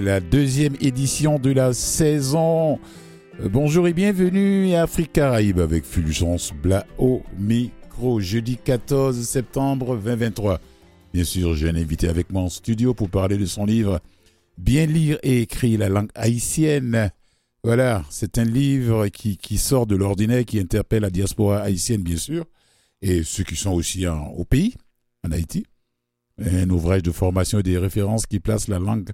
La deuxième édition de la saison. Euh, bonjour et bienvenue à Afrique Caraïbe avec Fulgence Bla au micro, jeudi 14 septembre 2023. Bien sûr, j'ai un invité avec moi en studio pour parler de son livre Bien lire et écrire la langue haïtienne. Voilà, c'est un livre qui, sort de l'ordinaire, qui interpelle la diaspora haïtienne, bien sûr, et ceux qui sont aussi au pays, en Haïti un ouvrage de formation et des références qui place la langue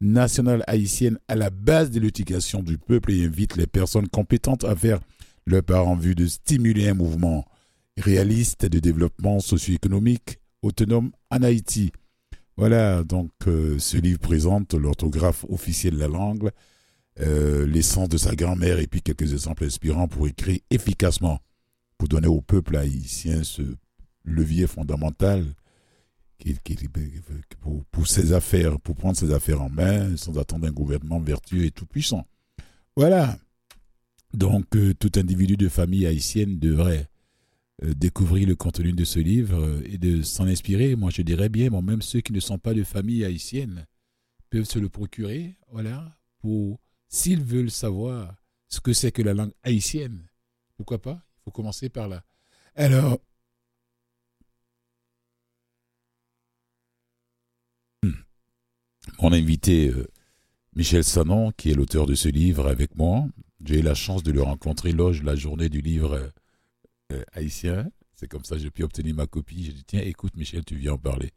nationale haïtienne à la base de l'éducation du peuple et invite les personnes compétentes à faire leur part en vue de stimuler un mouvement réaliste de développement socio-économique autonome en Haïti. Voilà, donc euh, ce livre présente l'orthographe officielle de la langue, euh, l'essence de sa grand-mère et puis quelques exemples inspirants pour écrire efficacement, pour donner au peuple haïtien ce levier fondamental pour, ses affaires, pour prendre ses affaires en main sans attendre un gouvernement vertueux et tout puissant. Voilà. Donc euh, tout individu de famille haïtienne devrait euh, découvrir le contenu de ce livre euh, et de s'en inspirer. Moi je dirais bien, même ceux qui ne sont pas de famille haïtienne peuvent se le procurer, voilà, pour s'ils veulent savoir ce que c'est que la langue haïtienne. Pourquoi pas? Il faut commencer par là. Alors, Mon invité, euh, Michel Sanon, qui est l'auteur de ce livre avec moi, j'ai eu la chance de le rencontrer loge la journée du livre euh, euh, haïtien. C'est comme ça que j'ai pu obtenir ma copie. J'ai dit, tiens, écoute Michel, tu viens en parler.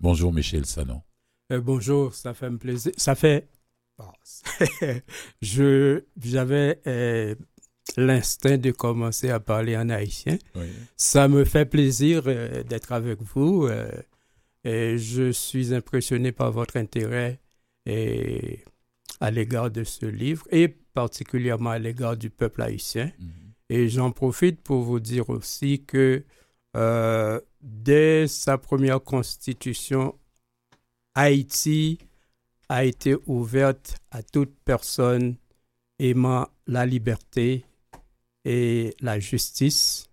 Bonjour Michel Sanon. bonjour, ça fait un plaisir. Ça fait... je J'avais l'instinct de commencer à parler en haïtien. Ça me fait plaisir d'être avec vous. Et je suis impressionné par votre intérêt et à l'égard de ce livre et particulièrement à l'égard du peuple haïtien. Mhm. Et j'en profite pour vous dire aussi que euh, dès sa première constitution, Haïti a été ouverte à toute personne aimant la liberté et la justice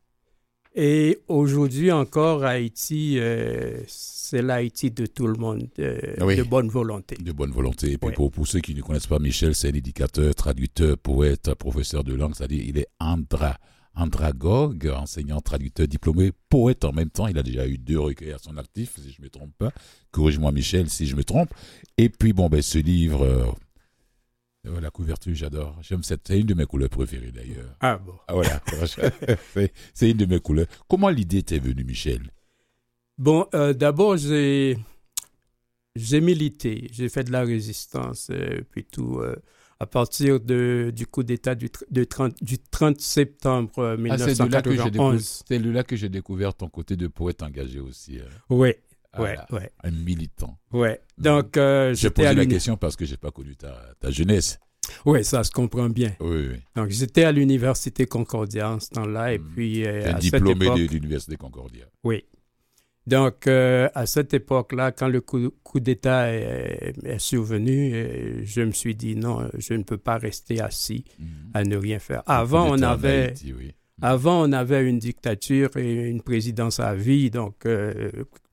et aujourd'hui encore, Haïti, euh, c'est l'Haïti de tout le monde, euh, de bonne volonté. De bonne volonté. Et puis pour, pour, ceux qui ne connaissent pas Michel, c'est un éducateur, traducteur, poète, professeur de langue, c'est-à-dire il est andra, andragogue, enseignant, traducteur, diplômé, poète en même temps. Il a déjà eu deux recueils à son actif, si je ne me trompe pas. Corrige-moi Michel si je me trompe. Et puis bon, ben, ce livre... Oh, la couverture, j'adore. J'aime cette. C'est une de mes couleurs préférées d'ailleurs. Ah bon. Ah, voilà. c'est une de mes couleurs. Comment l'idée t'est venue, Michel? Bon, euh, d'abord, j'ai j'ai milité, j'ai fait de la résistance, euh, puis tout. Euh, à partir de, du coup d'État du, de 30, du 30 septembre 1991. Ah, c'est là que j'ai découvert ton côté de poète engagé aussi. Hein. Oui, ouais, ouais. Un militant. Ouais. Donc, euh, j'ai posé la question parce que j'ai pas connu ta, ta jeunesse. Oui, ça se comprend bien. Oui, oui. Donc, j'étais à l'Université Concordia en ce temps-là. Et hmm. puis, euh, à diplômé de l'Université Concordia. Oui. Donc, euh, à cette époque-là, quand le coup, coup d'État est, survenu, je me suis dit non, je ne peux pas rester assis hmm. à ne rien faire. Avant, on avait. Avant, on avait une dictature et une présidence à vie, donc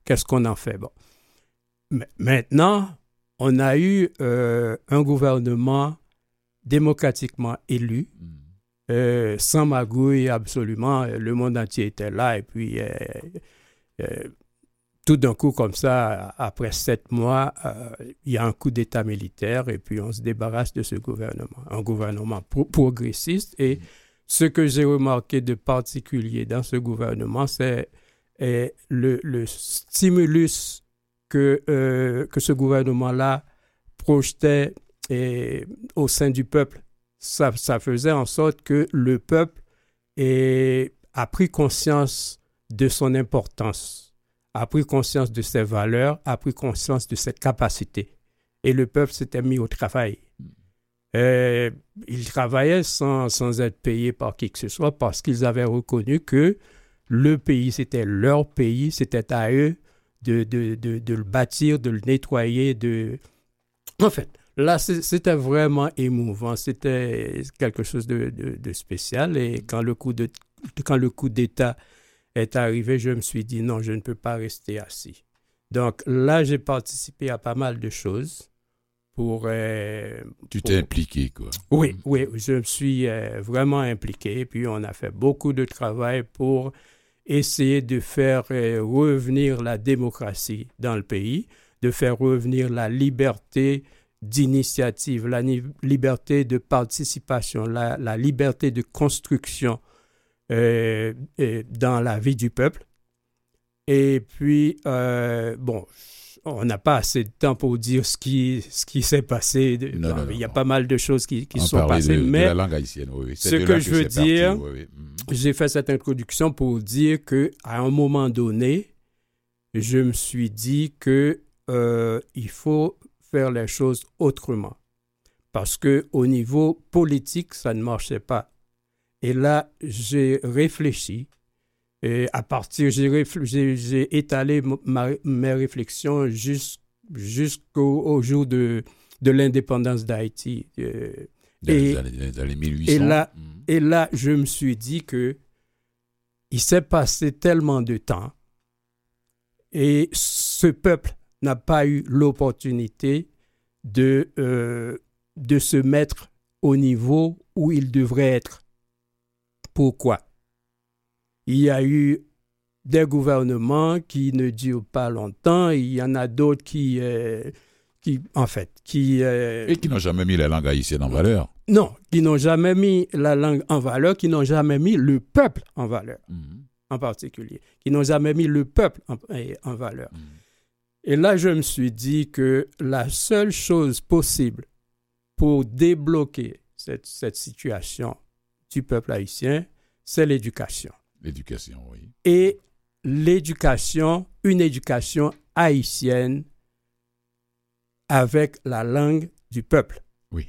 qu'est-ce qu'on en fait? Bon. Maintenant, on a eu euh, un gouvernement démocratiquement élu, mm. euh, sans magouille absolument. Le monde entier était là et puis euh, tout d'un coup, comme ça, après sept mois, il y a un coup d'État militaire et puis on se débarrasse de ce gouvernement, un gouvernement progressiste. Et mm. ce que j'ai remarqué de particulier dans ce gouvernement, c'est et le, le stimulus que, euh, que ce gouvernement-là projetait et, au sein du peuple, ça, ça, faisait en sorte que le peuple a pris conscience de son importance, a pris conscience de ses valeurs, a pris conscience de ses capacités. Et le peuple s'était mis au travail. Et ils travaillaient sans, sans être payés par qui que ce soit parce qu'ils avaient reconnu que le pays, c'était leur pays, c'était à eux de, de, de, le bâtir, de le nettoyer. De... En fait, là, c'était vraiment émouvant, c'était quelque chose de, spécial. Et quand le coup de, quand le coup d'État est arrivé, je me suis dit non, je ne peux pas rester assis. Donc là, j'ai participé à pas mal de choses pour... euh, Tu pour- t'es impliqué, quoi. Oui, oui, je me suis euh, vraiment impliqué. Puis on a fait beaucoup de travail pour essayer de faire euh, revenir la démocratie dans le pays, de faire revenir la liberté d'initiative, la liberté de participation, la, liberté de construction euh, dans la vie du peuple. Et puis, euh, bon, on n'a pas assez de temps pour dire ce qui, ce qui s'est passé. De- Non, non, il y a pas mal de choses qui, qui On sont passées, de, de mais la langue haïtienne, oui. oui. C'est ce que je veux parti, dire, oui. Mhm. j'ai fait cette introduction pour dire que à un moment donné, je me suis dit que euh, il faut faire les choses autrement, parce que au niveau politique, ça ne marchait pas. Et là, j'ai réfléchi. Et à partir, j'ai étalé ma- mes réflexions jus- jusqu'au au jour de, de l'indépendance d'Haïti. Euh, et- les années 1800. et là- Mhm. et là, je me suis dit que il s'est passé tellement de temps et ce peuple n'a pas eu l'opportunité de, euh, de se mettre au niveau où il devrait être. Pourquoi? Il y a eu des gouvernements qui ne durent pas longtemps, il y en a d'autres qui, euh, qui, en fait, qui... euh, Et qui n'ont jamais mis la langue haïtienne en valeur. non, qui n'ont jamais mis la langue en valeur, qui n'ont jamais mis le peuple en valeur Mhm. en particulier, qui n'ont jamais mis le peuple en, en valeur. Mhm. Et là, je me suis dit que la seule chose possible pour débloquer cette, cette situation du peuple haïtien, c'est l'éducation. L'éducation, oui. Et l'éducation, une éducation haïtienne avec la langue du peuple. Oui.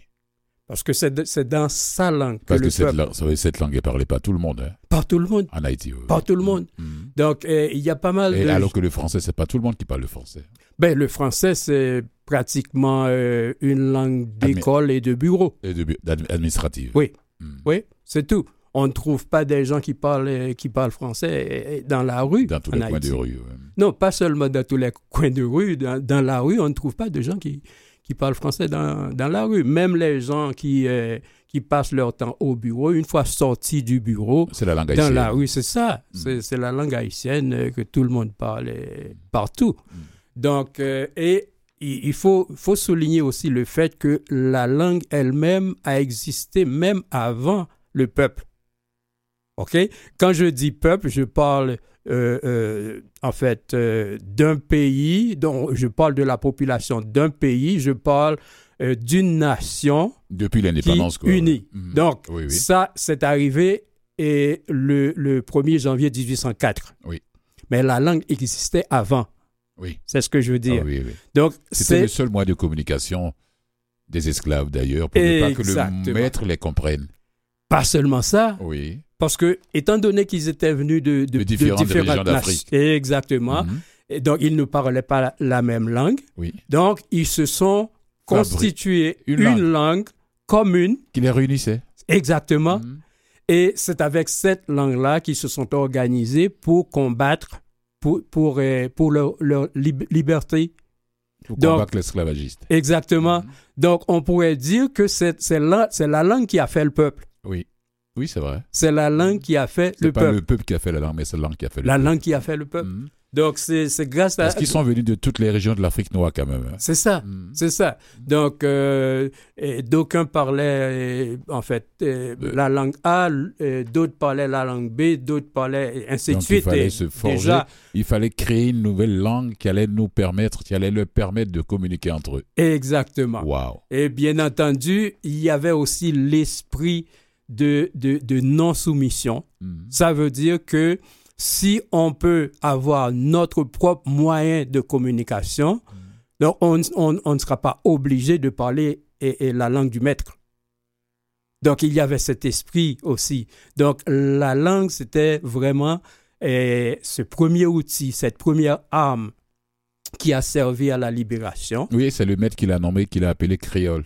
Parce que c'est dans sa langue que Parce le que cette, peuple, langue- ça veut dire, cette langue est parlée par tout le monde hein, par tout le monde, en Haïti. oui. par tout le monde. Mhm. Donc, euh, il y a pas mal Et de... alors que le français, c'est pas tout le monde qui parle le français. Ben, le français, c'est pratiquement euh, une langue d'école et de bureau. Et de, administrative. Oui. Mhm. Oui, c'est tout. On ne trouve pas des gens qui parlent, euh, qui parlent français dans la rue. Dans tous les coins de rue. ouais. Non, pas seulement dans tous les coins de rue. Dans, dans la rue, on ne trouve pas de gens qui, qui parlent français dans, dans la rue. Même les gens qui, euh, qui passent leur temps au bureau, une fois sortis du bureau, C'est la langue dans la rue, c'est ça. Mm. C'est la langue haïtienne euh, que tout le monde parle partout. Mm. Donc, euh, et il il faut, faut souligner aussi le fait que la langue elle-même a existé même avant le peuple. OK? Quand je dis peuple, je parle euh, euh, en fait euh, d'un pays, donc je parle de la population d'un pays, je parle d'une nation Depuis l'indépendance. quoi. unit. Mhm. Donc, Oui, oui. ça, c'est arrivé et le, le 1er janvier 1804. Oui. Mais la langue existait avant. Oui. C'est ce que je veux dire. Ah oui. Donc, C'était le seul moyen de communication des esclaves d'ailleurs, pour ne pas que le maître les comprenne. pas seulement ça, Oui. Parce que, étant donné qu'ils étaient venus de, de, De différentes nations-. Exactement. Mhm. Et donc, ils ne parlaient pas la, même langue. Oui. Donc, ils se sont Fabrique constitués une une, langue. langue. commune, Qui les réunissait. exactement. Mhm. Et c'est avec cette langue-là qu'ils se sont organisés pour combattre, pour, pour, euh, pour leur, leur lib- liberté. Pour combattre l'esclavagiste. Exactement. Mhm. Donc, on pourrait dire que c'est la, c'est la langue qui a fait le peuple. Oui. Oui, c'est vrai. C'est la langue qui a fait le pas peuple. le peuple qui a fait la langue, mais c'est la langue qui a fait le La peuple. langue qui a fait le peuple. Mhm. Donc, c'est grâce à... Parce qu'ils sont venus de toutes les régions de l'Afrique noire quand même. hein. C'est ça. Mhm. C'est ça. Donc, euh, d'aucuns parlaient, euh, en fait, euh, la langue A, d'autres parlaient la langue B, d'autres parlaient, et ainsi Donc, de suite. il fallait Et se forger. Déjà, Il fallait créer une nouvelle langue qui allait nous permettre, qui allait leur permettre de communiquer entre eux. exactement. Waouh. Et bien entendu, il y avait aussi l'esprit de, de, de non-soumission. Mhm. Ça veut dire que si on peut avoir notre propre moyen de communication, donc on, on- on ne sera pas obligé de parler et- et la langue du maître. Donc il y avait cet esprit aussi. Donc la langue, c'était vraiment eh, ce premier outil, cette première arme qui a servi à la libération. Oui, c'est le maître qui l'a nommé, qui l'a appelé créole.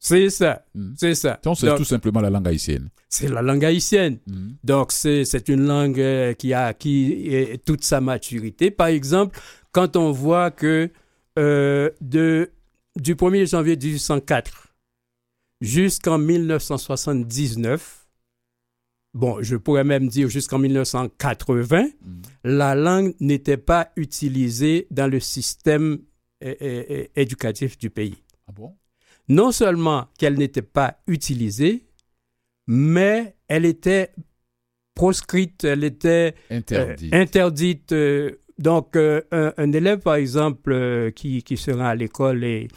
C'est ça, Mhm. c'est ça. Donc, c'est tout simplement la langue haïtienne. c'est la langue haïtienne. Mhm. Donc, c'est une langue euh, qui a acquis toute sa maturité. Par exemple, quand on voit que euh, de, du 1er janvier 1804 jusqu'en 1979, bon, je pourrais même dire jusqu'en 1980, Mhm. la langue n'était pas utilisée dans le système euh, éducatif du pays. Ah bon? Non seulement qu'elle n'était pas utilisée, mais elle était proscrite, elle était euh, Interdit. interdite. euh, donc, euh, un, un élève, par exemple, qui, qui sera à l'école et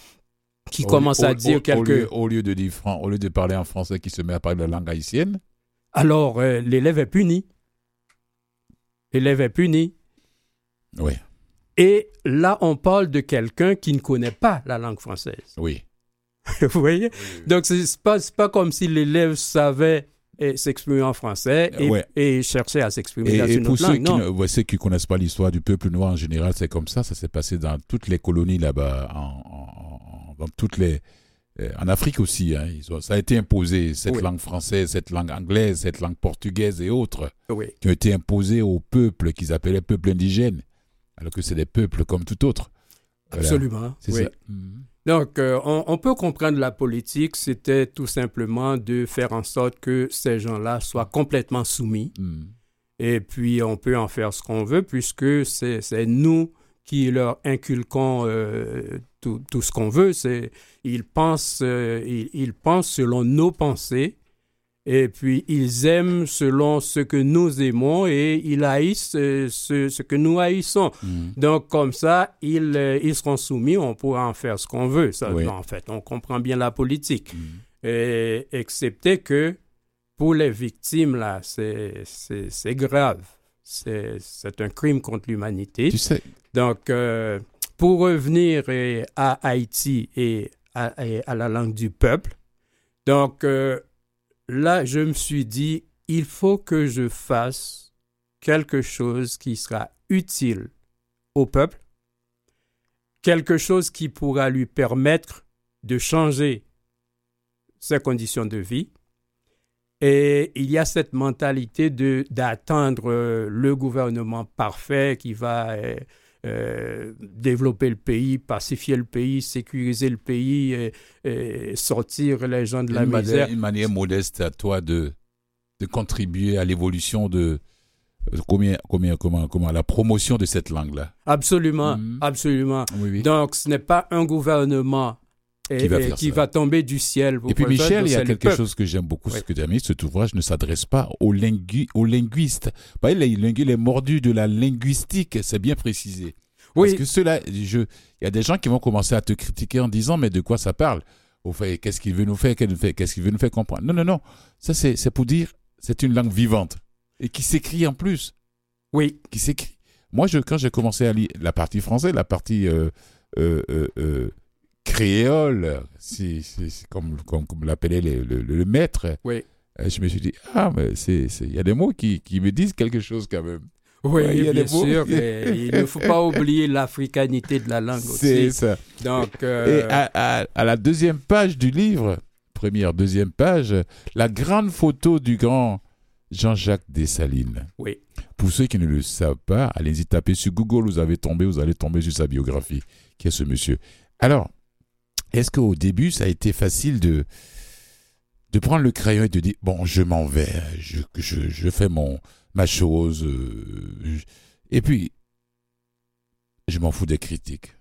qui Au- commence au- à dire au, quelque... lieu, au lieu de dire fran- au lieu de parler en français, qui se met à parler la langue haïtienne. Alors, l'élève est puni. L'élève est puni. Oui, Et là, on parle de quelqu'un qui ne connaît pas la langue française. oui. Vous voyez? Donc, c'est c'est pas, comme si l'élève savait eh, s'exprimer en français et, Ouais. et cherchait à s'exprimer dans et une pour autre ceux langue. qui, Non. ne, ouais, ceux qui connaissent pas l'histoire du peuple noir en général, c'est comme ça. Ça s'est passé dans toutes les colonies là-bas, en, dans toutes les, euh, en Afrique aussi. hein. Ça a été imposé, cette Oui. langue française, cette langue anglaise, cette langue portugaise et autres, Oui. qui ont été imposées aux peuples qu'ils appelaient peuples indigènes, alors que c'est des peuples comme tout autre. Voilà. Absolument. C'est oui. ça. Mhm. Donc, euh, on, on peut comprendre la politique, c'était tout simplement de faire en sorte que ces gens-là soient complètement soumis. Mhm. Et puis, on peut en faire ce qu'on veut, puisque c'est nous qui leur inculquons euh, tout, tout ce qu'on veut. C'est Ils pensent, euh, ils, ils pensent selon nos pensées, et puis ils aiment selon ce que nous aimons, et ils haïssent euh, ce, ce que nous haïssons. Mhm. Donc, comme ça, ils, euh, ils seront soumis, on pourra en faire ce qu'on veut. Ça, Oui. en fait, on comprend bien la politique. Mhm. Et, excepté que pour les victimes, là, c'est grave. C'est un crime contre l'humanité. Tu sais, Donc, euh, pour revenir à Haïti et à, et à la langue du peuple, donc euh, là, je me suis dit, il faut que je fasse quelque chose qui sera utile au peuple, quelque chose qui pourra lui permettre de changer ses conditions de vie. Et il y a cette mentalité d'attendre euh, le gouvernement parfait qui va euh, euh, développer le pays, pacifier le pays, sécuriser le pays, et, et sortir les gens de la une, misère. manière, une manière modeste à toi de, de contribuer à l'évolution de euh, combien, combien, comment, comment, la promotion de cette langue-là? Absolument, Mhm. absolument. Oui, oui. Donc, ce n'est pas un gouvernement et- Qui va et faire qui ça. va tomber du ciel. Et puis Michel, il y a quelque peuple. chose que j'aime beaucoup, Oui. ce que tu as mis, cet ouvrage ne s'adresse pas aux, lingui- aux linguistes. Bah, il, est, il est mordu de la linguistique, c'est bien précisé. Parce Oui, que cela, il y a des gens qui vont commencer à te critiquer en disant, mais de quoi ça parle? Qu'est-ce qu'il veut nous faire Qu'est-ce qu'il veut nous faire comprendre? Non, non, non. Ça, c'est pour dire, c'est une langue vivante et qui s'écrit en plus. oui, qui s'écrit. Moi, je, quand j'ai commencé à lire la partie française, la partie euh, euh, euh, créole, si, si- si- comme, comme, comme l'appelait le, le- le maître, Oui. euh, je me suis dit, ah, mais c'est, c'est- il y a des mots qui, qui me disent quelque chose quand même. oui, Ouais, il y a bien des mots. mais il ne faut pas oublier l'africanité de la langue C'est aussi. ça. Donc, Et euh, à, à- à la deuxième page du livre, première, deuxième page, la grande photo du grand Jean-Jacques Dessalines. oui, Pour ceux qui ne le savent pas, allez-y taper sur Google, vous allez tomber, vous allez tomber sur sa biographie, qui est ce monsieur? Alors, est-ce qu'au début, ça a été facile de, de prendre le crayon et de dire, bon, je m'en vais, je, je, je fais mon, ma chose, euh, je- et puis, je m'en fous des critiques.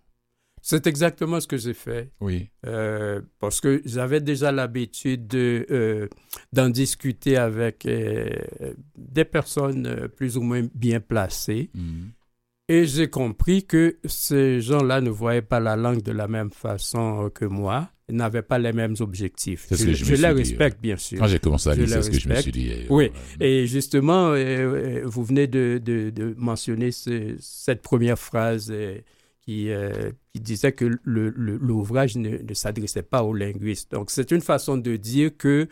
c'est exactement ce que j'ai fait. Oui. Euh, parce que j'avais déjà l'habitude de, euh, d'en discuter avec euh, des personnes plus ou moins bien placées. Mhm. Et j'ai compris que ces gens-là ne voyaient pas la langue de la même façon euh, que moi, n'avaient pas les mêmes objectifs. Je que je me je les dit, respecte, bien sûr. Quand j'ai commencé à lire, c'est ce que je me suis dit. euh, Oui. Et justement, euh, vous venez de, de- de mentionner ce- cette première phrase qui, euh, qui disait que l'ouvrage ne, ne s'adressait pas aux linguistes. Donc, c'est une façon de dire que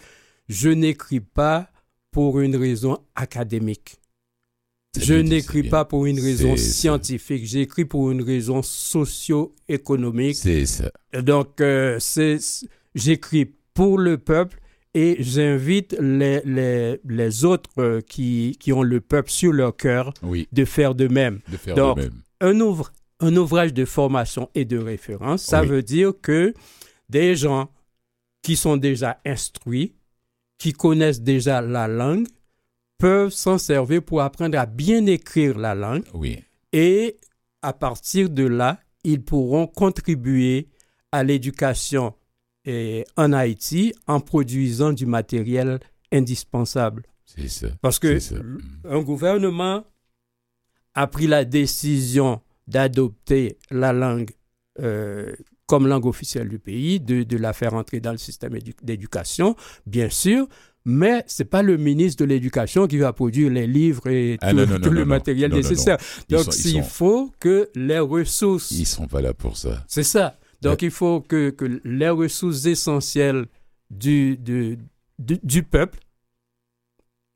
je n'écris pas pour une raison académique. Je n'écris pas pour une raison scientifique, j'écris pour une raison socio-économique. C'est ça. Donc, euh, j'écris pour le peuple et j'invite les, les, les autres euh, qui, qui ont le peuple sur leur cœur Oui, de faire de même. de faire Donc, de même. Un, ouvre, un ouvrage de formation et de référence, ça Oui. veut dire que des gens qui sont déjà instruits, qui connaissent déjà la langue, peuvent s'en servir pour apprendre à bien écrire la langue Oui, et à partir de là, ils pourront contribuer à l'éducation eh, en Haïti en produisant du matériel indispensable. c'est ça. Parce que ça. un gouvernement a pris la décision d'adopter la langue euh, comme langue officielle du pays, de, de la faire entrer dans le système édu- d'éducation, bien sûr, mais c'est pas le ministre de l'Éducation qui va produire les livres et Ah tout, non, non, tout non, le matériel nécessaire. Donc, sont- sont- faut que les ressources Ils sont pas là pour ça. c'est ça. Donc, il faut que, que les ressources essentielles du, du, du, du peuple,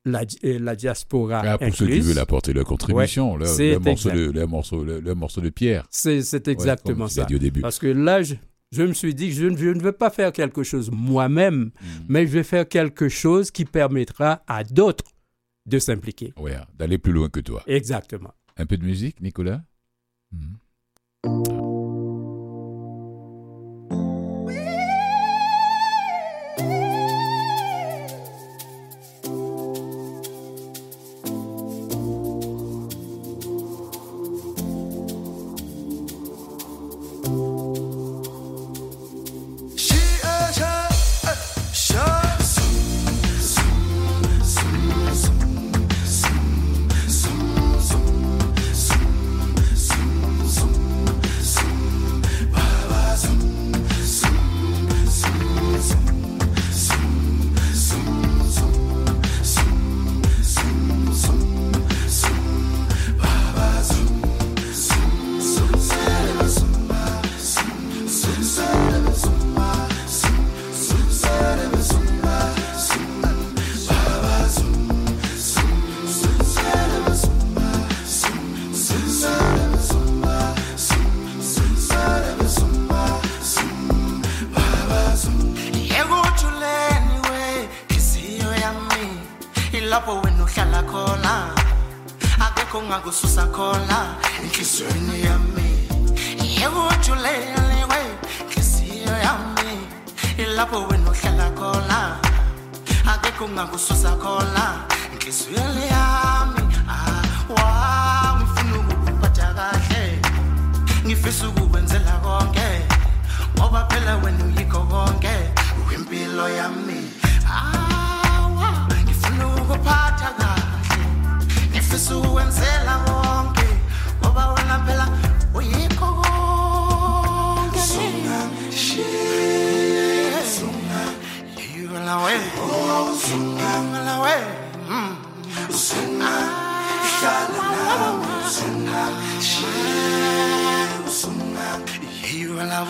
la, et la diaspora Ah, pour ceux qui veulent apporter leur contribution, le, c'est le morceau de, le, morceau, le, morceau de pierre. c'est Ouais, exactement tu ça. dit au début. Parce que là, je, je me suis dit que je, ne- je ne veux pas faire quelque chose moi-même, mais je vais faire quelque chose qui permettra à d'autres de s'impliquer. Ouais, d'aller plus loin que toi. Exactement. Un peu de musique, Nicolas? Mhm.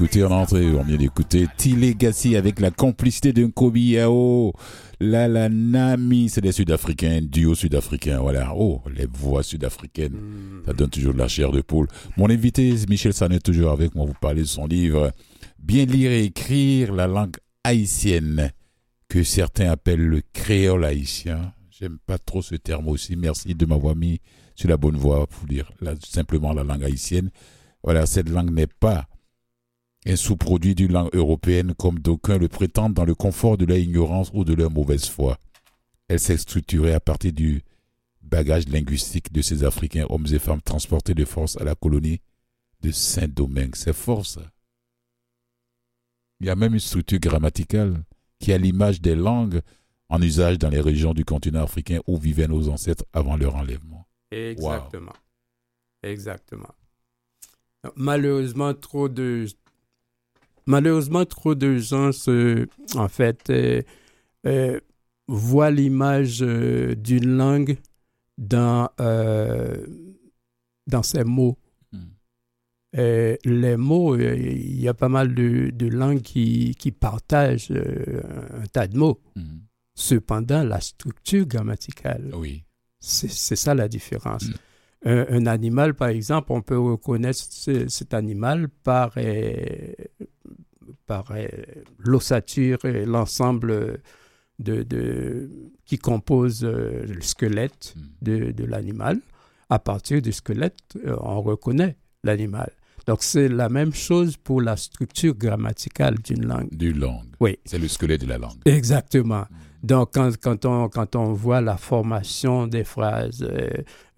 d'écouter en entrée, on vient d'écouter T-Legacy avec la complicité d'un Kobi Yao. La la Nami, c'est des Sud-Africains, duo sud-africain, voilà. Oh, les voix sud-africaines, ça donne toujours de la chair de poule. Mon invité, Michel Sanet, toujours avec moi, vous parlez de son livre bien lire et écrire la langue haïtienne, que certains appellent le créole haïtien. J'aime pas trop ce terme aussi. Merci de m'avoir mis sur la bonne voie pour dire simplement la langue haïtienne. Voilà, cette langue n'est pas un sous-produit d'une langue européenne comme d'aucuns le prétendent dans le confort de leur ignorance ou de leur mauvaise foi. Elle s'est structurée à partir du bagage linguistique de ces Africains, hommes et femmes transportés de force à la colonie de Saint-Domingue. C'est fort ça. Il y a même une structure grammaticale qui a l'image des langues en usage dans les régions du continent africain où vivaient nos ancêtres avant leur enlèvement. Exactement. Exactement. Malheureusement, trop de malheureusement trop de gens en fait euh, euh, voient l'image euh, d'une langue dans dans ses mots. Hmm. les mots, il y a pas mal de, de langues qui, qui partagent un tas de mots. Hmm. Cependant, la structure grammaticale, oui. c'est ça la différence. Mm. Un, animal, par exemple, on peut reconnaître cet animal par, euh, par euh, l'ossature et l'ensemble de, de, qui compose euh, le squelette mm. de, de l'animal. À partir du squelette, on reconnaît l'animal. Donc, c'est la même chose pour la structure grammaticale d'une langue. D'une langue. Oui. C'est le squelette de la langue. Exactement. Mm. Donc, quand, quand, on, quand on voit la formation des phrases, euh,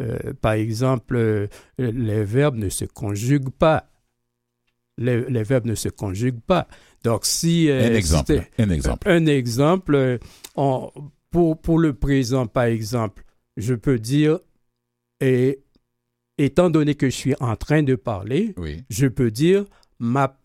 euh, par exemple, euh, les verbes ne se conjuguent pas. Les, les, verbes ne se conjuguent pas. Donc, si... un exemple. un exemple. Un exemple. On, pour, pour le présent, par exemple, je peux dire, et, étant donné que je suis en train de parler, oui. je peux dire m'a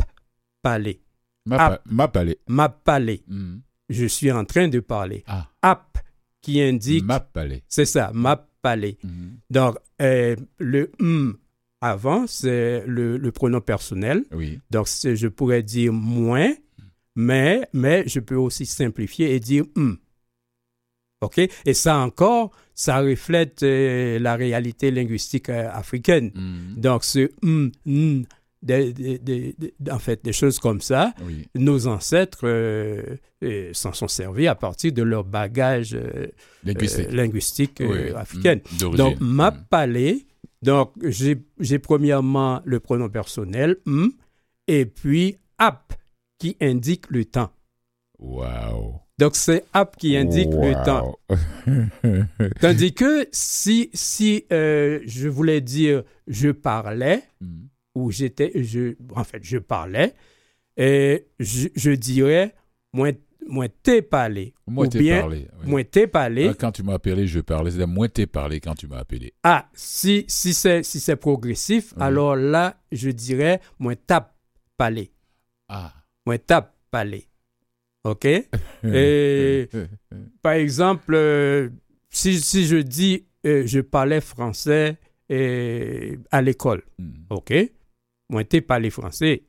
parlé. M'a parlé. M'a parlé. Mm je suis en train de parler. Ah. App qui indique. M'a parlé. C'est ça, m'a parlé. Mhm. Donc, euh, le m avant, c'est le, le, pronom personnel. Oui. Donc, je pourrais dire moins, mais, mais je peux aussi simplifier et dire m. OK? Et ça encore, ça reflète euh, la réalité linguistique euh, africaine. Mhm. Donc, ce m, n, des, des, des, en fait, des choses comme ça. Oui. Nos ancêtres euh, euh, s'en sont servis à partir de leur bagage euh, linguistique, linguistique oui. africaine. Mmh. Donc, m'a mmh. parlé. Donc, j'ai premièrement le pronom personnel, m, et puis ap, qui indique le temps. Wow. Donc, c'est ap qui indique wow. le temps. Tandis que si, si je voulais dire je parlais, mmh où j'étais, je, en fait, je parlais, et je, je dirais, moi, moi t'ai parlé. Moi ou t'ai bien, parlé. Oui. Moi t'ai parlé. Ah, quand tu m'as appelé, je parlais. C'est-à-dire, moi t'ai parlé quand tu m'as appelé. Ah, si, si c'est si c'est progressif, Oui. alors là, je dirais, moi t'as parlé. Ah. Moi t'as parlé. OK? Et par exemple, euh, si, si je dis, euh, je parlais français euh, à l'école, Hmm. OK? Moi, t'ai parlé français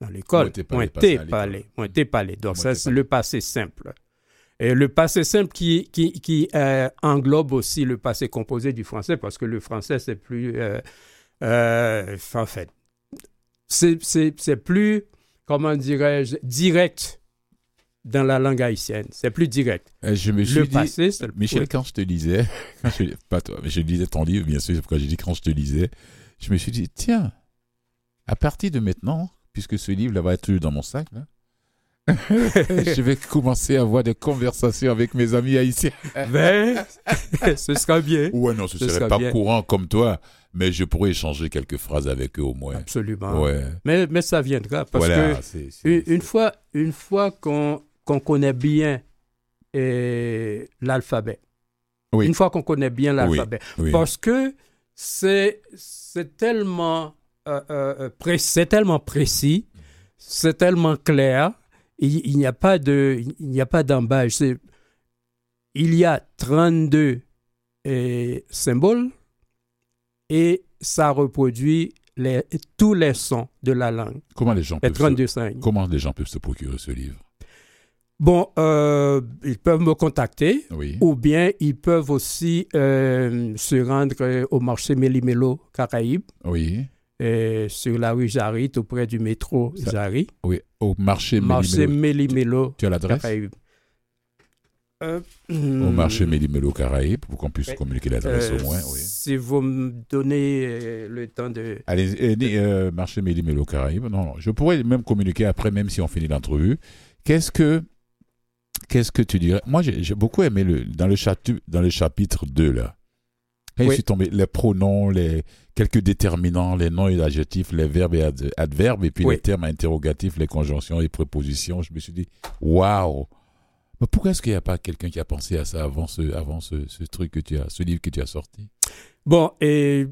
dans l'école. Moi, Moi, parlé. Moi, parlé. Donc, ça, c'est le passé simple. Et le passé simple qui, qui, qui euh, englobe aussi le passé composé du français, parce que le français, c'est plus. Euh, euh, en fait, c'est- plus, comment dirais-je, direct dans la langue haïtienne. C'est plus direct. Je me suis Le dit, passé, le Michel, quand je te lisais, je- pas toi, mais je lisais ton livre, bien sûr, c'est pourquoi j'ai dit quand je te lisais, je me suis dit, tiens, à partir de maintenant, puisque ce livre là va être toujours dans mon sac, là, je vais commencer à avoir des conversations avec mes amis haïtiens. Ben, ce sera bien. Ouais, non, ce Ce serait sera pas bien. courant comme toi, mais je pourrais échanger quelques phrases avec eux au moins. Absolument. Ouais. Mais, mais ça viendra parce que Une, une fois, une fois qu'on connaît bien euh, l'alphabet, Oui. une fois qu'on connaît bien l'alphabet, oui. parce que c'est tellement, c'est tellement précis, c'est tellement clair, il, il n'y a pas de, il n'y a pas d'embâche. Il y a 32 euh, symboles et ça reproduit les, tous les sons de la langue. Comment les gens Les peuvent se... 32 signes. comment les gens peuvent se procurer ce livre? Bon, euh, ils peuvent me contacter Oui. ou bien ils peuvent aussi euh, se rendre euh, au marché Méli-Mélo Caraïbes. Oui. Euh, sur la rue Jarry, auprès du métro Ça-. Oui, au marché Marché Méli-Mélo. Méli-Mélo. Tu as l'adresse. Euh, Au marché Méli-Mélo Caraïbes, pour qu'on puisse communiquer l'adresse euh, au moins. Oui. Si vous me donnez euh, le temps de... Allez, euh, euh, marché Méli-Mélo Caraïbes. Non, non, je pourrais même communiquer après, même si on finit l'entrevue. Qu'est-ce que, qu'est-ce que tu dirais? Moi, j'ai beaucoup aimé le, dans, le chatu- dans le chapitre 2, là. Je suis tombé, les pronoms, les quelques déterminants, les noms et les adjectifs, les verbes et ad- adverbes, et puis Oui. les termes interrogatifs, les conjonctions et prépositions, je me suis dit, waouh Mais pourquoi est-ce qu'il n'y a pas quelqu'un qui a pensé à ça avant ce, avant ce, ce truc que tu as, ce livre que tu as sorti? Bon, et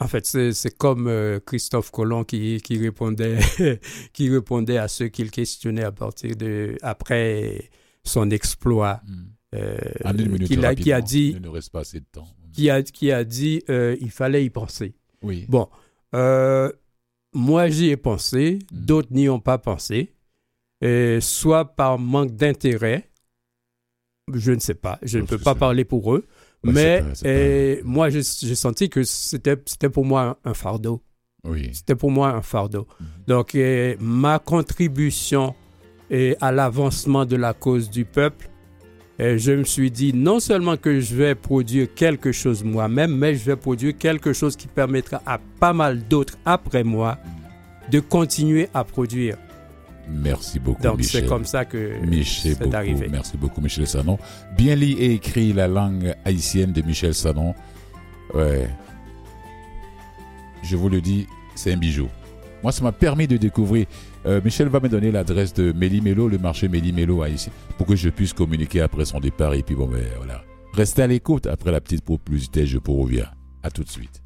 en fait, c'est comme euh, Christophe Colomb qui, qui, répondait, qui répondait à ceux qu'il questionnait à partir de... après son exploit. euh, En une minute, a, qui a dit, Il ne reste pas assez de temps. Qui a, qui a dit euh, il fallait y penser. Oui. Bon, euh, moi j'y ai pensé, Mhm. d'autres n'y ont pas pensé, et soit par manque d'intérêt, je ne sais pas, je ne peux pas ça. parler pour eux, Ouais, mais pas- pas- moi j'ai senti que c'était pour moi un, un fardeau, Oui. c'était pour moi un fardeau. Mhm. Donc ma contribution à l'avancement de la cause du peuple, je me suis dit non seulement que je vais produire quelque chose moi-même, mais je vais produire quelque chose qui permettra à pas mal d'autres après moi de continuer à produire. Merci beaucoup, Donc Michel. c'est comme ça que c'est arrivé. Merci beaucoup, Michel Sanon. Bien lit et écrit la langue haïtienne de Michel Sanon. Ouais. Je vous le dis, c'est un bijou. Moi, ça m'a permis de découvrir. Euh, Michel va me donner l'adresse de Méli-Mélo, le marché Méli-Mélo haïtien, pour que je puisse communiquer après son départ. Et puis, bon, ben voilà. Restez à l'écoute. Après la petite publicité, je vous reviens. À tout de suite.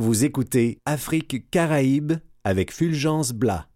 Vous écoutez Afrique Caraïbes avec Fulgence Blas.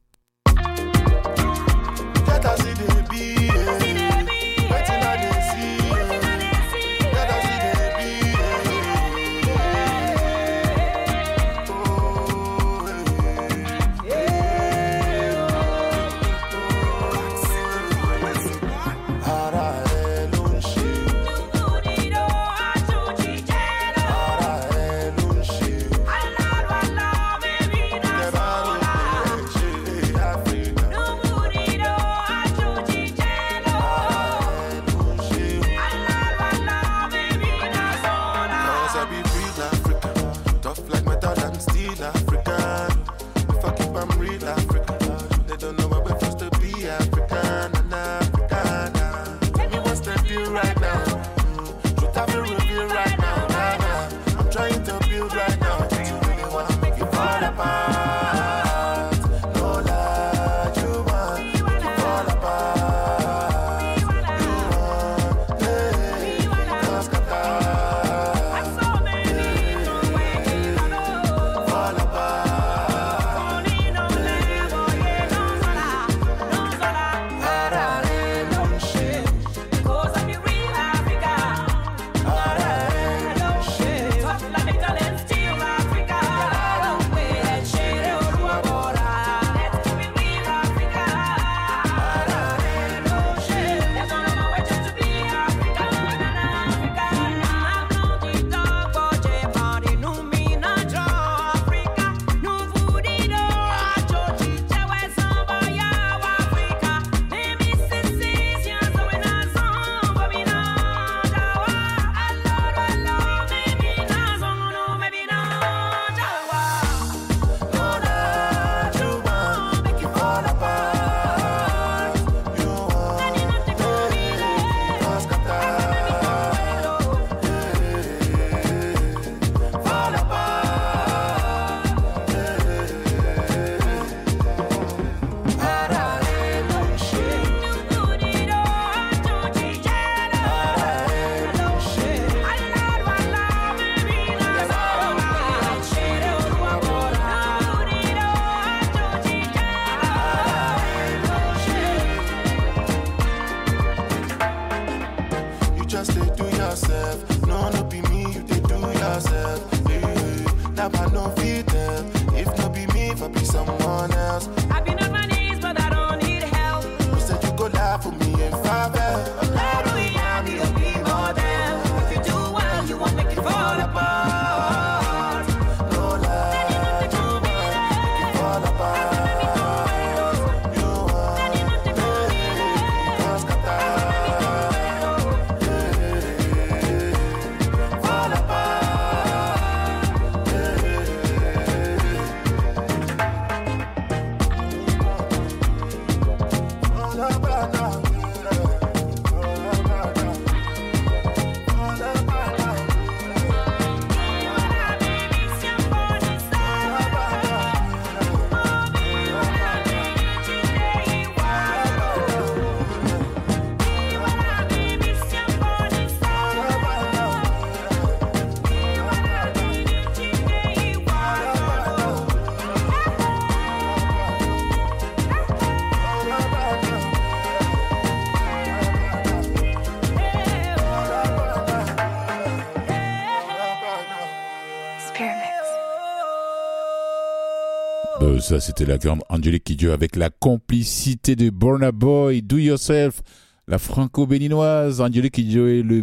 C'était la grande Angélique Kidjo avec la complicité de Burna Boy, Do Yourself, la franco-béninoise Angélique Kidjo et le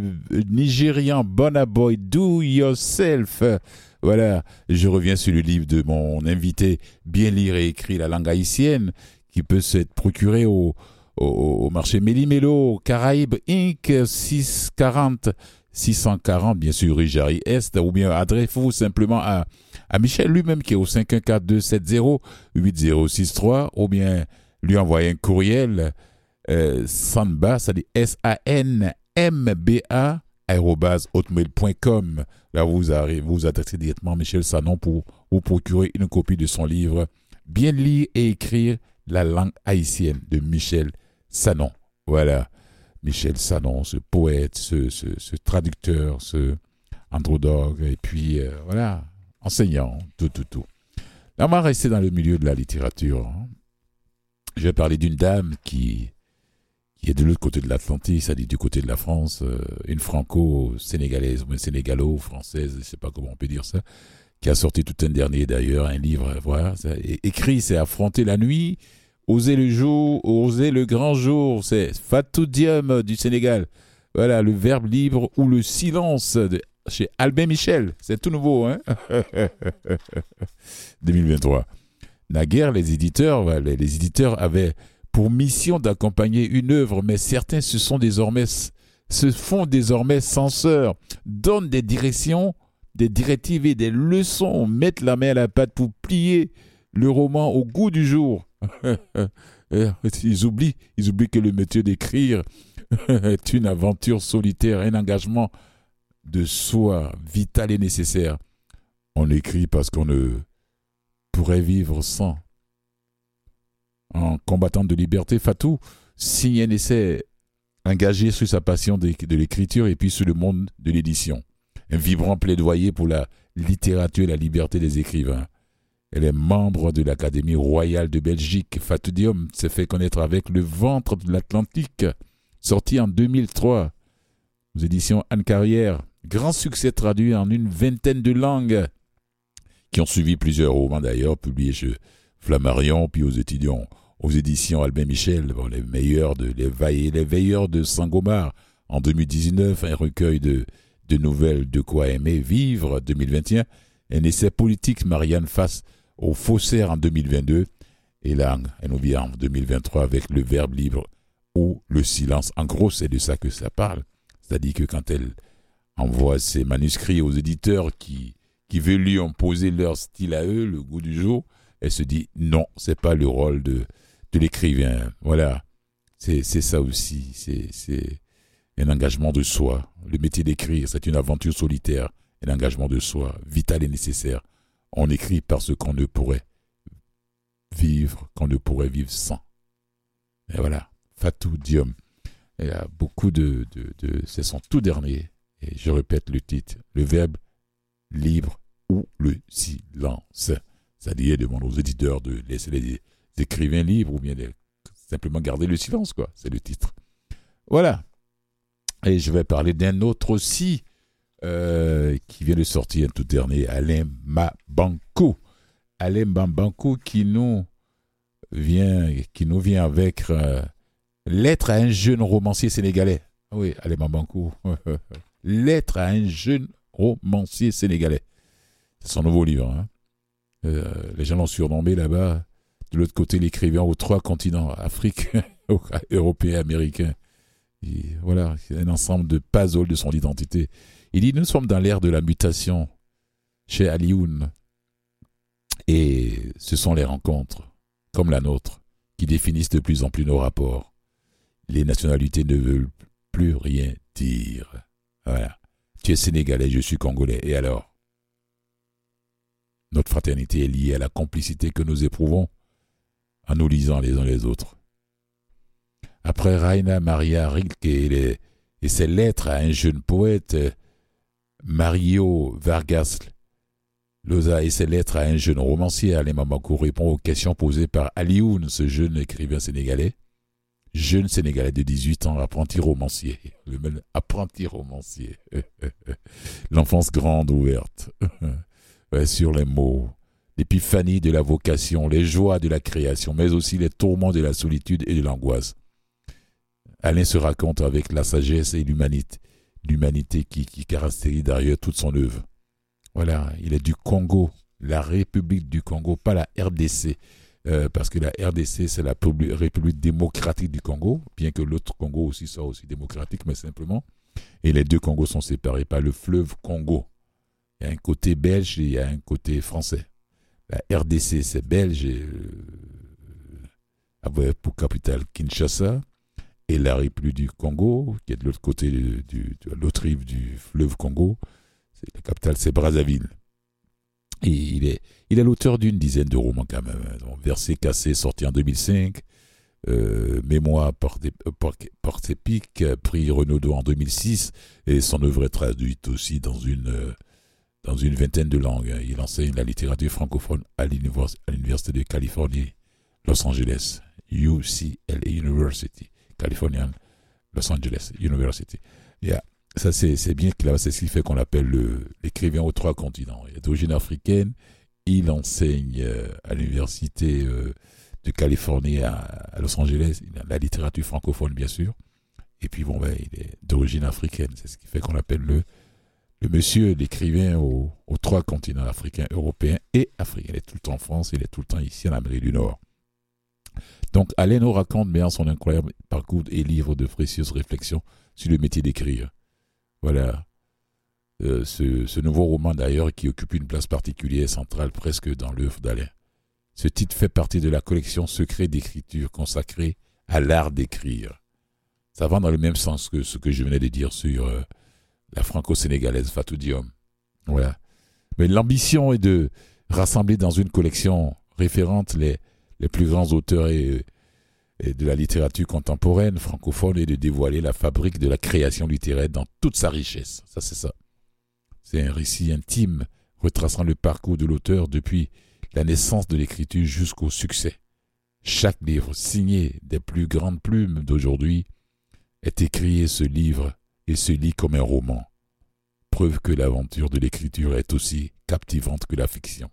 nigérian Burna Boy, Do Yourself. Voilà, je reviens sur le livre de mon invité, Bien lire et écrire la langue haïtienne, qui peut s'être procuré au, marché Méli-Mélo, Caraïbes Inc. 640 640, bien sûr, rue Jarry Est, ou bien adressez-vous simplement à, à Michel lui-même qui est au 514-270-8063, ou bien lui envoyer un courriel euh, sanba, c'est-à-dire S-A-N-M-B-A, aérobase hotmail.com. Là, vous arrivez, vous adressez directement à Michel Sanon pour vous procurer une copie de son livre Bien lire et écrire la langue haïtienne de Michel Sanon. Voilà. Michel Sanon, ce poète, ce, ce, ce traducteur, ce et puis euh, voilà, enseignant, tout, tout, tout. Là, on va rester dans le milieu de la littérature. hein. Je vais parler d'une dame qui, qui est de l'autre côté de l'Atlantique, c'est-à-dire du côté de la France, euh, une franco-sénégalaise, ou une sénégalo-française, je ne sais pas comment on peut dire ça, qui a sorti tout un dernier d'ailleurs, un livre, voilà, écrit, c'est Affronter la nuit, Oser le jour, oser le grand jour, c'est Fatou du Sénégal. Voilà, le verbe libre ou le silence de, chez Albin Michel. C'est tout nouveau, hein? 2023. Naguère, les éditeurs, les, les éditeurs avaient pour mission d'accompagner une œuvre, mais certains se sont désormais se font désormais censeurs, donnent des directions, des directives et des leçons, mettent la main à la pâte pour plier le roman au goût du jour. ils oublient, ils oublient que le métier d'écrire est une aventure solitaire, un engagement de soi vital et nécessaire. On écrit parce qu'on ne pourrait vivre sans. En combattant de liberté, Fatou signe un essai engagé sur sa passion de, l'écriture et puis sur le monde de l'édition. Un vibrant plaidoyer pour la littérature et la liberté des écrivains. Elle est membre de l'Académie royale de Belgique. Fatou Diom s'est fait connaître avec Le ventre de l'Atlantique, sorti en 2003 aux éditions Anne Carrière. Grand succès traduit en une vingtaine de langues, qui ont suivi plusieurs romans d'ailleurs, publiés chez Flammarion, puis aux étudiants, aux éditions Albin Michel, les meilleurs de les, Veille- les veilleurs de Saint-Gomard en 2019, un recueil de, nouvelles de quoi aimer vivre 2021, un essai politique Marianne face au faussaire en 2022, et là, elle nous en 2023 avec le verbe libre ou le silence. En gros, c'est de ça que ça parle. C'est-à-dire que quand elle envoie ses manuscrits aux éditeurs qui, qui veulent lui imposer leur style à eux, le goût du jour, elle se dit non, c'est pas le rôle de, de l'écrivain. Voilà. C'est ça aussi. C'est un engagement de soi. Le métier d'écrire, c'est une aventure solitaire, un engagement de soi, vital et nécessaire. On écrit parce qu'on ne pourrait vivre, qu'on ne pourrait vivre sans. Et voilà. Fatou Diom. Il y a beaucoup de, de, de c'est son tout dernier. Et je répète le titre. Le verbe libre ou le silence. C'est-à-dire, demande aux éditeurs de laisser les écrivains libres ou bien simplement garder le silence, quoi. C'est le titre. Voilà. Et je vais parler d'un autre aussi euh, qui vient de sortir un tout dernier, Alain Mabankou. Alain Mabankou qui nous vient, qui nous vient avec euh, Lettre à un jeune romancier sénégalais. Ah Oui, Alain Mabankou. Lettre à un jeune romancier sénégalais. C'est son nouveau livre. hein. Euh, les gens l'ont surnommé là-bas. De l'autre côté, l'écrivain aux trois continents, Afrique, européen, américain. Voilà, un ensemble de puzzles de son identité. Il dit, nous sommes dans l'ère de la mutation chez Alioun. Et ce sont les rencontres, comme la nôtre, qui définissent de plus en plus nos rapports. Les nationalités ne veulent plus rien dire. Voilà. Tu es sénégalais, je suis congolais. Et alors? Notre fraternité est liée à la complicité que nous éprouvons en nous lisant les uns les autres. Après Raina Maria Rilke et, les- ses lettres à un jeune poète, euh, Mario Vargas Loza et ses lettres à un jeune romancier, Mamankou répond aux questions posées par Alioun, ce jeune écrivain sénégalais. Jeune sénégalais de 18 ans, apprenti romancier. Le même apprenti romancier. L'enfance grande ouverte. Sur les mots, l'épiphanie de la vocation, les joies de la création, mais aussi les tourments de la solitude et de l'angoisse. Alain se raconte avec la sagesse et l'humanité, l'humanité qui, qui caractérise d'ailleurs toute son œuvre. Voilà, il est du Congo, la République du Congo, pas la RDC, euh, parce que la RDC c'est la Publi- République démocratique du Congo, bien que l'autre Congo aussi soit aussi démocratique, mais simplement. Et les deux Congos sont séparés par le fleuve Congo. Il y a un côté belge et il y a un côté français. La RDC c'est belge, euh, avec pour capitale Kinshasa, et la République du Congo, qui est de l'autre côté du, de l'autre rive du fleuve Congo, la capitale, c'est Brazzaville. Et il est, il est l'auteur d'une dizaine de romans quand même. hein. Donc, Verset cassé, sorti en 2005. Euh, Mémoire porte, porte épique, euh, prix Renaudot en 2006. Et son œuvre est traduite aussi dans une, euh, dans une vingtaine de langues. hein. Il enseigne la littérature francophone à l'Université de Californie, Los Angeles, UCLA University, Californian Los Angeles University. Yeah. Ça, c'est bien clair. C'est ce qui fait qu'on l'appelle le- l'écrivain aux trois continents. Il est d'origine africaine. Il enseigne euh, à l'université euh, de Californie à, Los Angeles. La littérature francophone, bien sûr. Et puis, bon, ben, il est d'origine africaine. C'est ce qui fait qu'on l'appelle le, le monsieur, l'écrivain aux, aux trois continents africains, européens et africains. Il est tout le temps en France. Il est tout le temps ici en Amérique du Nord. Donc, Alain nous raconte bien son incroyable parcours et livre de précieuses réflexions sur le métier d'écrire. Voilà. Euh, ce, nouveau roman d'ailleurs qui occupe une place particulière centrale presque dans l'œuvre d'Alain. Ce titre fait partie de la collection Secret d'écriture consacrée à l'art d'écrire. Ça va dans le même sens que ce que je venais de dire sur euh, la franco-sénégalaise Fatou Diom. Voilà. Mais l'ambition est de rassembler dans une collection référente les, les plus grands auteurs et, de la littérature contemporaine francophone et de dévoiler la fabrique de la création littéraire dans toute sa richesse. Ça, c'est ça. C'est un récit intime retraçant le parcours de l'auteur depuis la naissance de l'écriture jusqu'au succès. Chaque livre signé des plus grandes plumes d'aujourd'hui est écrit et se livre et se lit comme un roman. Preuve que l'aventure de l'écriture est aussi captivante que la fiction.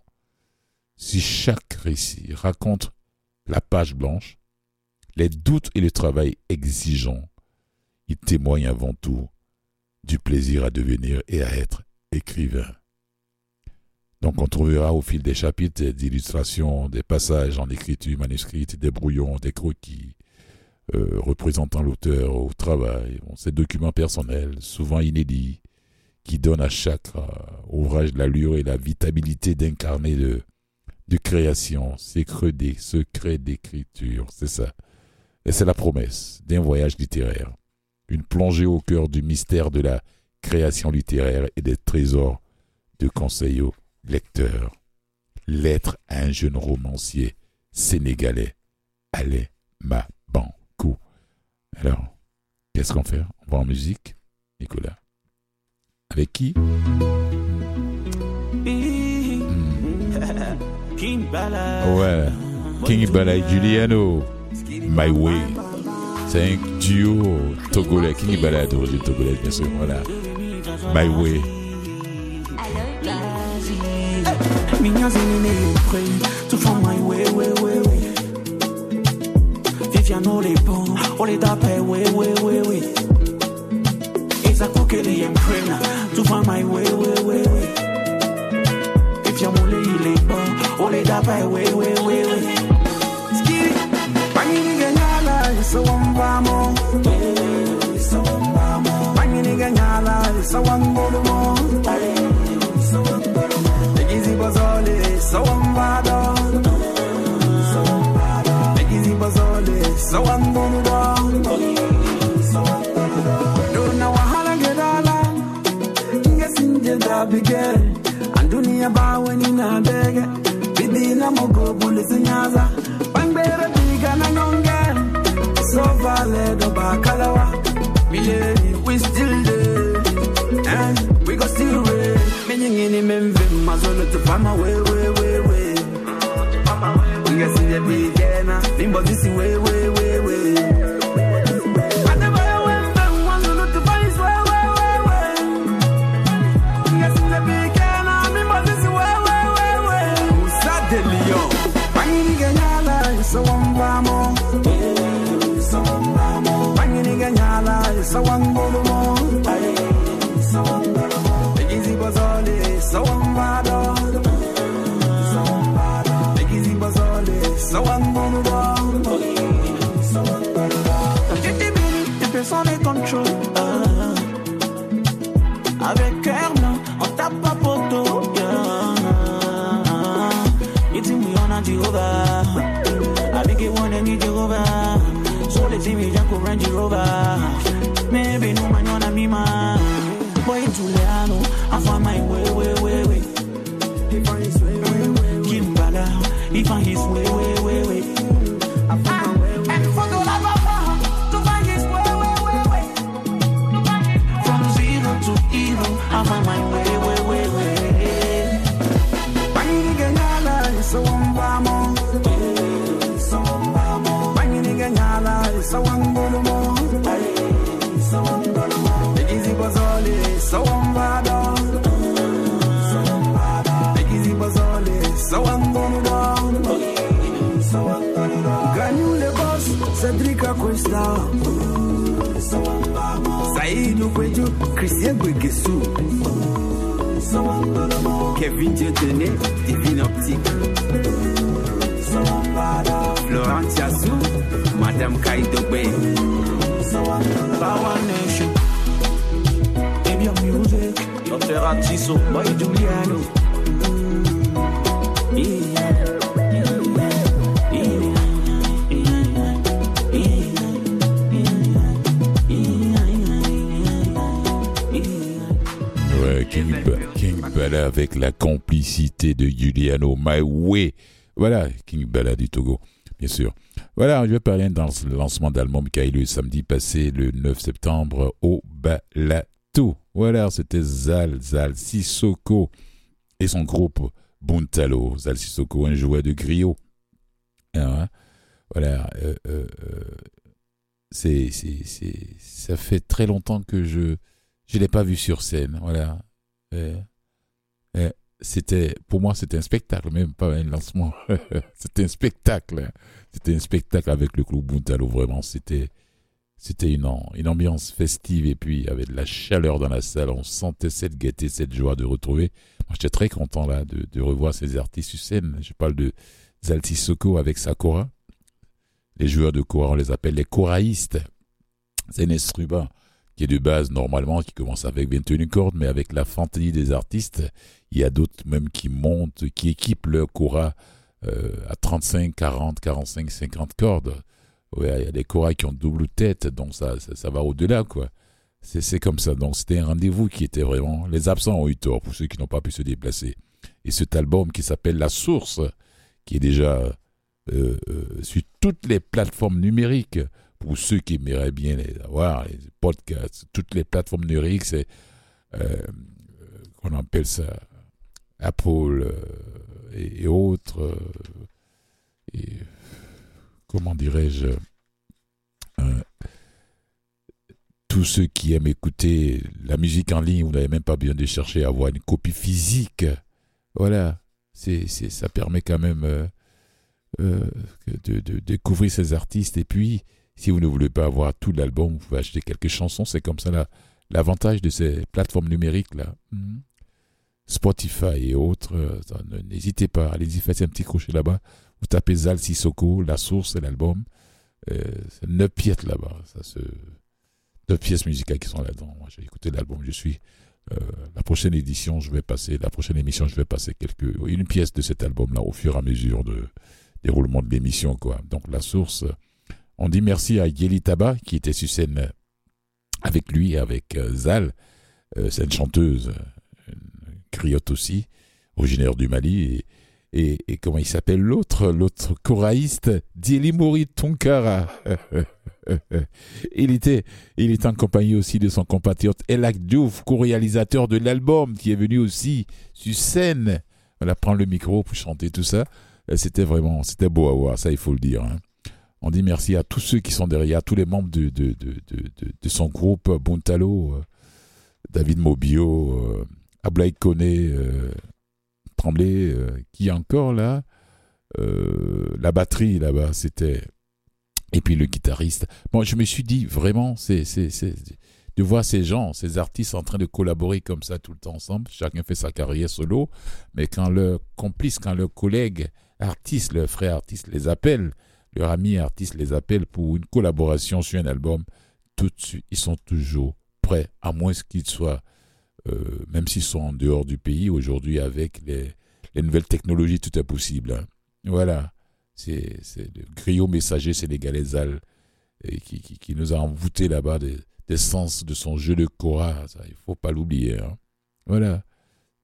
Si chaque récit raconte la page blanche, les doutes et le travail exigeant, il témoigne avant tout du plaisir à devenir et à être écrivain. Donc on trouvera au fil des chapitres des illustrations, des passages en écriture manuscrite, des brouillons, des croquis euh, représentant l'auteur au travail, ces documents personnels, souvent inédits, qui donnent à chaque euh, ouvrage l'allure et la vitalité d'incarner de, de création, secret des secrets d'écriture, c'est ça. Et c'est la promesse d'un voyage littéraire, une plongée au cœur du mystère de la création littéraire et des trésors de conseils aux lecteurs. Lettre à un jeune romancier sénégalais, Alain Mabankou. Alors, qu'est-ce qu'on fait? On va en musique, Nicolas. Avec qui? King Bala. Ouais, King Bala et Giuliano, My Way. thank you. To togolais, qui est balade aujourd'hui togolais, bien sûr, voilà. My Way. Viviano les bons, on les d'appel, oui, way, way, way. Et ça coque les imprègnes, tout va my way, way, way, way. oui. Viviano les bons, on les d'appel, way, way, way, way. sawambamo. Banyiniga nyala sawambolumo egizi bozole sawambado. Egizi bozole sawambolumo dona wahala gedala ngesinje dabige andunia baweni na nadege, bidina mogobulisi nyaza bangbere biga na nonge. So valid, no bacalawa. We yeah, we still there. And we go still way. Meaning in him and vim, mazolo to fama way, way, way, way. We can see the big yeah, bimbo this way, way, way, way. So I'm vamos sa wang bolo Oukwejo, Christian Gwegesu. Kevin Dieudonné, Divine Optique. Florent Tiassou, Madame Kaidogbe. Power Nation. Baby of music, Dr. Atiso, Boy Juliano. Avec la complicité de Giuliano Way. Voilà, King Bala du Togo, bien sûr. Voilà, je vais parler dans le lancement d'album qui eu samedi passé, le 9 septembre, au Balato. Voilà, c'était Zal, Zal Sissoko et son groupe Buntalo. Zal Sissoko, un joueur de griot. Hein, voilà, euh, euh, euh, c'est, c'est, c'est, ça fait très longtemps que je je l'ai pas vu sur scène, voilà. C'était, pour moi, c'était un spectacle, même pas un lancement. c'était un spectacle. C'était un spectacle avec le club Buntalo, vraiment. C'était, c'était une, am- une ambiance festive et puis avec de la chaleur dans la salle. On sentait cette gaieté, cette joie de retrouver. Moi, j'étais très content là de, revoir ces artistes sur scène. Je parle de Zalti Soko avec Sakura. Les joueurs de Kora, on les appelle les choraïstes. C'est instrument qui est de base normalement, qui commence avec 21 cordes, mais avec la fantaisie des artistes, il y a d'autres même qui montent, qui équipent leur Cora euh, à 35, 40, 45, 50 cordes. Ouais, il y a des Cora qui ont double tête, donc ça, ça, va au-delà, quoi. C'est c'est comme ça. Donc c'était un rendez-vous qui était vraiment... Les absents ont eu tort, pour ceux qui n'ont pas pu se déplacer. Et cet album qui s'appelle La Source, qui est déjà euh, euh, sur toutes les plateformes numériques, pour ceux qui aimeraient bien les avoir, les podcasts, toutes les plateformes numériques, c'est euh, qu'on appelle ça Apple euh, et, autres. euh, et, comment dirais-je euh, Tous ceux qui aiment écouter la musique en ligne, vous n'avez même pas besoin de chercher à avoir une copie physique. Voilà, c'est, ça permet quand même euh, euh, de découvrir ces artistes. Et puis, si vous ne voulez pas avoir tout l'album, vous pouvez acheter quelques chansons. C'est comme ça l'avantage de ces plateformes numériques là. Mhm. Spotify et autres. euh, N'hésitez pas, allez-y, faites un petit crochet là-bas. Vous tapez Zal Sissoko, La Source et l'album. Euh, c'est neuf pièces là-bas. Ça se... Neuf pièces musicales qui sont là-dedans. J'ai écouté l'album. Je suis. euh, la prochaine édition, je vais passer. La prochaine émission, je vais passer quelques une pièce de cet album-là au fur et à mesure de déroulement de l'émission, quoi. Donc la source. On dit merci à Yeli Taba qui était sur scène avec lui, avec euh, Zal. Euh, c'est une chanteuse, euh, une griotte aussi, originaire du Mali. Et, comment il s'appelle l'autre, l'autre choraïste, Dieli Mori Tonkara. il était, il était en compagnie aussi de son compatriote Elak Diouf, co-réalisateur de l'album, qui est venu aussi sur scène. On prend le micro pour chanter tout ça. Euh, C'était vraiment, c'était beau à voir, ça il faut le dire. hein. On dit merci à tous ceux qui sont derrière, tous les membres de, son groupe, Buntalo, euh, David Mobio, euh, Ablaï Koné, euh, Tremblay, euh, qui encore là euh, la batterie là-bas, c'était. Et puis le guitariste. Bon, je me suis dit, vraiment, c'est, de voir ces gens, ces artistes en train de collaborer comme ça tout le temps ensemble. Chacun fait sa carrière solo. Mais quand leurs complices, quand leurs collègues artistes, leurs frères artistes les appellent, leurs amis artistes les appellent pour une collaboration sur un album, tout de suite, ils sont toujours prêts, à moins qu'ils soient, euh, même s'ils sont en dehors du pays, aujourd'hui, avec les, les nouvelles technologies, tout est possible. hein. Voilà. C'est le griot messager sénégalais Zal qui, qui, nous a envoûté là-bas des sens de son jeu de Cora. Ça, il faut pas l'oublier. hein. Voilà.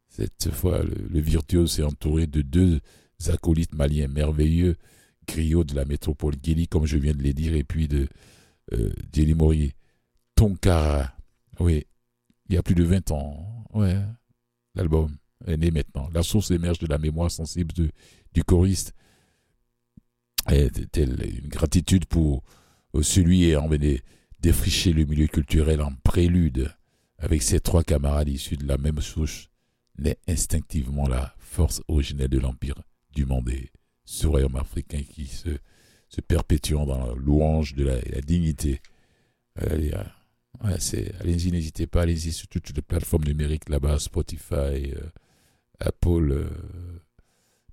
Cette fois, le, le virtuose s'est entouré de deux acolytes maliens merveilleux, griots de la métropole Guéli, comme je viens de les dire, et puis de euh, Djeli Mori, Tonkara. Oui, il y a plus de 20 ans. Ouais, l'album est né maintenant. La source émerge de la mémoire sensible du choriste. Telle une gratitude pour euh, celui ayant défricher le milieu culturel en prélude avec ses trois camarades issus de la même souche, naît instinctivement la force originelle de l'Empire du et ce royaume africain qui se, se perpétuant dans la louange de la, dignité. Euh, allez-y, n'hésitez pas, allez-y sur toutes les plateformes numériques là-bas, Spotify, euh, Apple euh,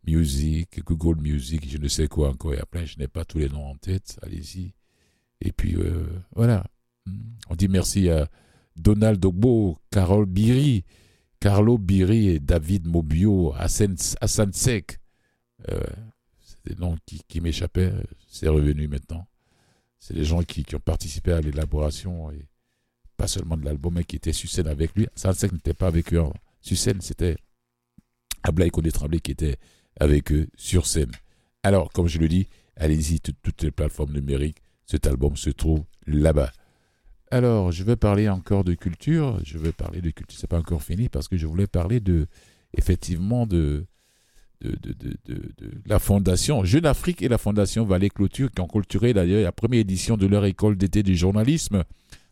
Music, Google Music, je ne sais quoi encore, il y a plein, je n'ai pas tous les noms en tête, allez-y. Et puis voilà, on dit merci à Donald Ogbo, Carole Biri, Carlo Biri et David Mobio, Hassan Sek. Euh, des noms qui, m'échappaient, c'est revenu maintenant. C'est des gens qui, ont participé à l'élaboration, et pas seulement de l'album, mais qui étaient sur scène avec lui. Hassan Sek n'était pas avec eux sur scène, c'était Ablaï Kodé Tremblay qui était avec eux sur scène. Alors, comme je le dis, allez-y, toutes, toutes les plateformes numériques, cet album se trouve là-bas. Alors, je vais parler encore de culture. Je vais parler de culture. C'est pas encore fini parce que je voulais parler de, effectivement, de, de, la fondation Jeune Afrique et la fondation Vallée Clôture qui ont clôturé d'ailleurs la première édition de leur école d'été du journalisme.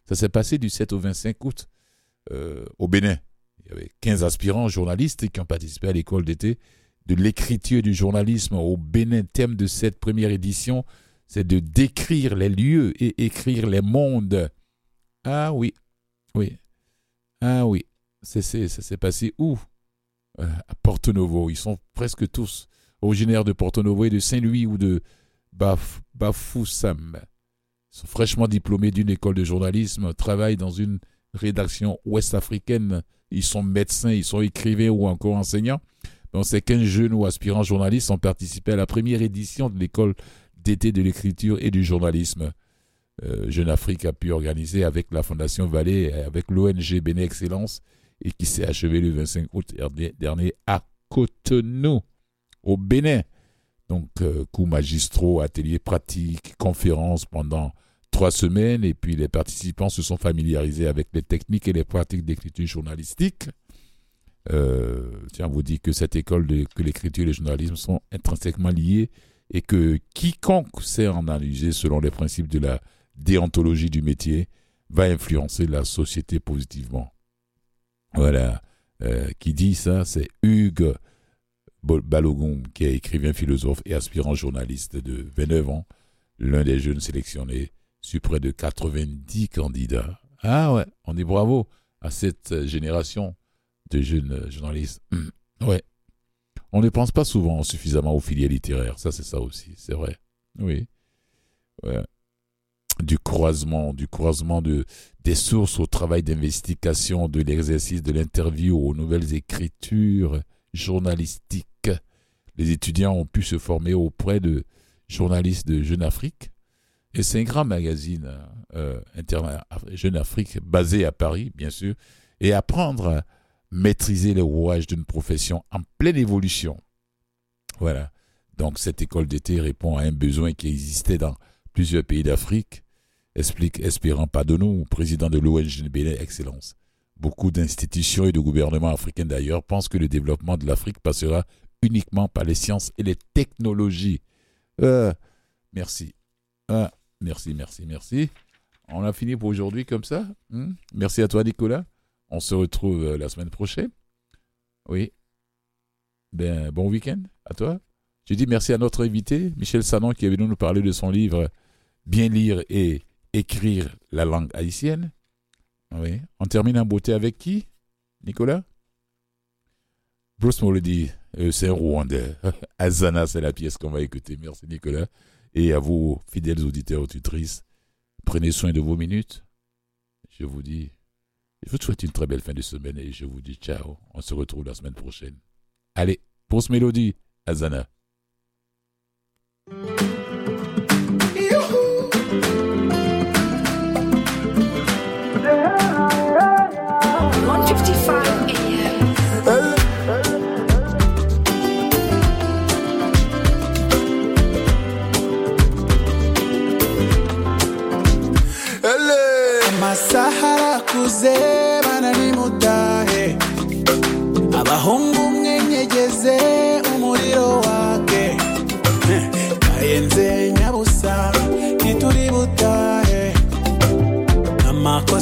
Ça s'est passé du 7 au 25 août euh, au Bénin. Il y avait 15 aspirants journalistes qui ont participé à l'école d'été de l'écriture du journalisme au Bénin. Thème de cette première édition, c'est de décrire les lieux et écrire les mondes. Ah oui, oui, ah oui. C'est, ça s'est passé où? À Porto Novo. Ils sont presque tous originaires de Porto Novo et de Saint-Louis ou de Baf, Bafoussam. Ils sont fraîchement diplômés d'une école de journalisme, travaillent dans une rédaction ouest-africaine. Ils sont médecins, ils sont écrivains ou encore enseignants. Donc, ces 15 jeunes ou aspirants journalistes ont participé à la première édition de l'école d'été de l'écriture et du journalisme. Euh, Jeune Afrique a pu organiser avec la Fondation Vallée et avec l'ONG Béné Excellence et qui s'est achevé le 25 août dernier- à Cotonou, au Bénin. Donc, euh, cours magistraux, ateliers pratiques, conférences pendant trois semaines et puis les participants se sont familiarisés avec les techniques et les pratiques d'écriture journalistique. Euh, tiens, on vous dit que cette école de que l'écriture et le journalisme sont intrinsèquement liés et que quiconque sait analyser selon les principes de la déontologie du métier va influencer la société positivement. Voilà. Euh, qui dit ça, c'est Hugues Balogun, qui est écrivain, philosophe et aspirant journaliste de 29 ans, l'un des jeunes sélectionnés sur près de 90 candidats. Ah ouais, on dit bravo à cette génération de jeunes journalistes. Hum, Ouais. On ne pense pas souvent suffisamment aux filières littéraires. Ça, c'est ça aussi, c'est vrai. Oui. Du croisement, du croisement de, des sources travail d'investigation, de l'exercice de l'interview aux nouvelles écritures journalistiques. Les étudiants ont pu se former auprès de journalistes de Jeune Afrique. Et c'est un grand magazine euh, interna- Jeune Afrique basé à Paris, bien sûr, et apprendre à maîtriser les rouages d'une profession en pleine évolution. Voilà. Donc cette école d'été répond à un besoin qui existait dans plusieurs pays d'Afrique, explique Espérant Padonou, président de l'ONG Bénin Excellence. Beaucoup d'institutions et de gouvernements africains d'ailleurs pensent que le développement de l'Afrique passera uniquement par les sciences et les technologies. Euh, merci. Ah, merci, merci, merci. On a fini pour aujourd'hui comme ça. hmm? Merci à toi, Nicolas. On se retrouve euh, la semaine prochaine. Oui. Ben, bon week-end à toi. Je dis merci à notre invité, Michel Sanon, qui est venu nous parler de son livre Bien lire et écrire la langue haïtienne. On termine en beauté avec qui Nicolas? Bruce Molody, euh, c'est un Rwandais. Azana, c'est la pièce qu'on va écouter. Merci Nicolas. Et à vous, fidèles auditeurs, auditrices, prenez soin de vos minutes. Je vous dis, je vous souhaite une très belle fin de semaine et je vous dis ciao. On se retrouve la semaine prochaine. Allez, pour ce mélodie, Azana.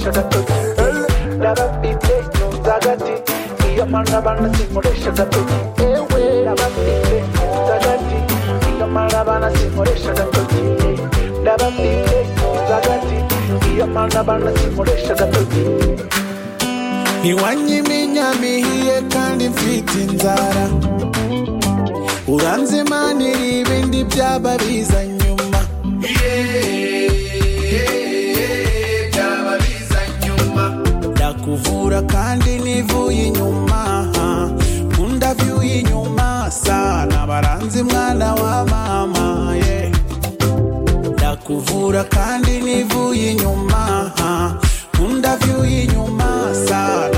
ಮುರುಡೇಶದತ್ತು ಎಳ್ಳರ ಇದ್ದೇಶ್ ನೋ ಜಗತಿ ಸಿಯ ಮಣ್ಣ ಬಣ್ಣ ಸಿ ಮುರುಡೇಶದತ್ತು ಏವೇಳವ ಇದ್ದೇಶ್ ನೋ ಜಗತಿ ಸಿಯ ಮಣ್ಣ ಬಣ್ಣ ಸಿ ಮುರುಡೇಶದತ್ತು ಡವ ಇದ್ದೇಶ್ ನೋ ಜಗತಿ ಸಿಯ ಮಣ್ಣ ಬಣ್ಣ ಸಿ ಮುರುಡೇಶದತ್ತು iwanyiminya mihiye kandi mfite inzara uranzima n'iriba indi byaba bizanye nkora kandi ntivuye inyuma. Nkunda viyu y'inyuma sana. Baranze mwana wa mama ye ndakuvura kandi ntivuye inyuma. Nkunda viyu y'inyuma sana.